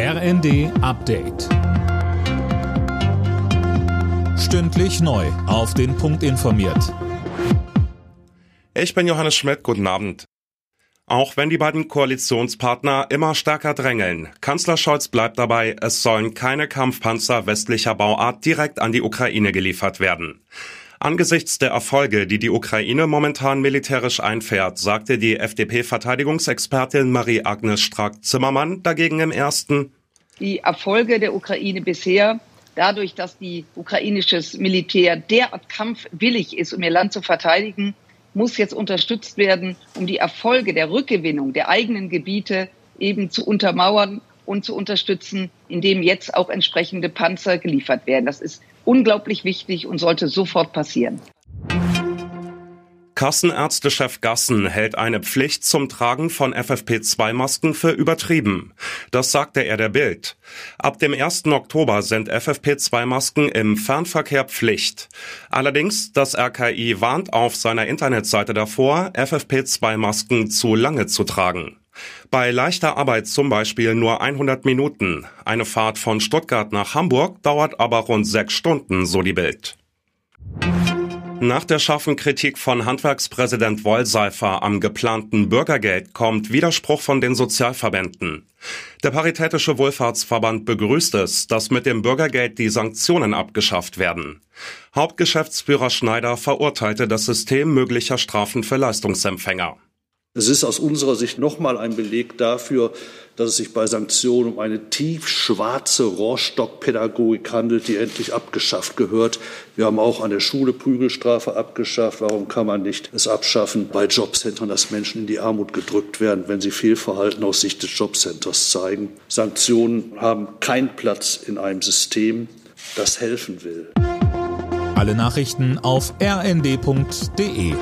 RND Update. Stündlich neu. Auf den Punkt informiert. Ich bin Johannes Schmidt. Guten Abend. Auch wenn die beiden Koalitionspartner immer stärker drängeln, Kanzler Scholz bleibt dabei, es sollen keine Kampfpanzer westlicher Bauart direkt an die Ukraine geliefert werden. Angesichts der Erfolge, die die Ukraine momentan militärisch einfährt, sagte die FDP-Verteidigungsexpertin Marie-Agnes Strack-Zimmermann dagegen im ersten. Die Erfolge der Ukraine bisher, dadurch, dass die ukrainisches Militär derart kampfwillig ist, um ihr Land zu verteidigen, muss jetzt unterstützt werden, um die Erfolge der Rückgewinnung der eigenen Gebiete eben zu untermauern und zu unterstützen, indem jetzt auch entsprechende Panzer geliefert werden. Das ist unglaublich wichtig und sollte sofort passieren. Kassenärztechef Gassen hält eine Pflicht zum Tragen von FFP2-Masken für übertrieben. Das sagte er der Bild. Ab dem 1. Oktober sind FFP2-Masken im Fernverkehr Pflicht. Allerdings, das RKI warnt auf seiner Internetseite davor, FFP2-Masken zu lange zu tragen. Bei leichter Arbeit zum Beispiel nur 100 Minuten. Eine Fahrt von Stuttgart nach Hamburg dauert aber rund sechs Stunden, so die Bild. Nach der scharfen Kritik von Handwerkspräsident Wollseifer am geplanten Bürgergeld kommt Widerspruch von den Sozialverbänden. Der Paritätische Wohlfahrtsverband begrüßt es, dass mit dem Bürgergeld die Sanktionen abgeschafft werden. Hauptgeschäftsführer Schneider verurteilte das System möglicher Strafen für Leistungsempfänger. Es ist aus unserer Sicht nochmal ein Beleg dafür, dass es sich bei Sanktionen um eine tiefschwarze Rohrstockpädagogik handelt, die endlich abgeschafft gehört. Wir haben auch an der Schule Prügelstrafe abgeschafft. Warum kann man nicht es abschaffen bei Jobcentern, dass Menschen in die Armut gedrückt werden, wenn sie Fehlverhalten aus Sicht des Jobcenters zeigen? Sanktionen haben keinen Platz in einem System, das helfen will. Alle Nachrichten auf rnd.de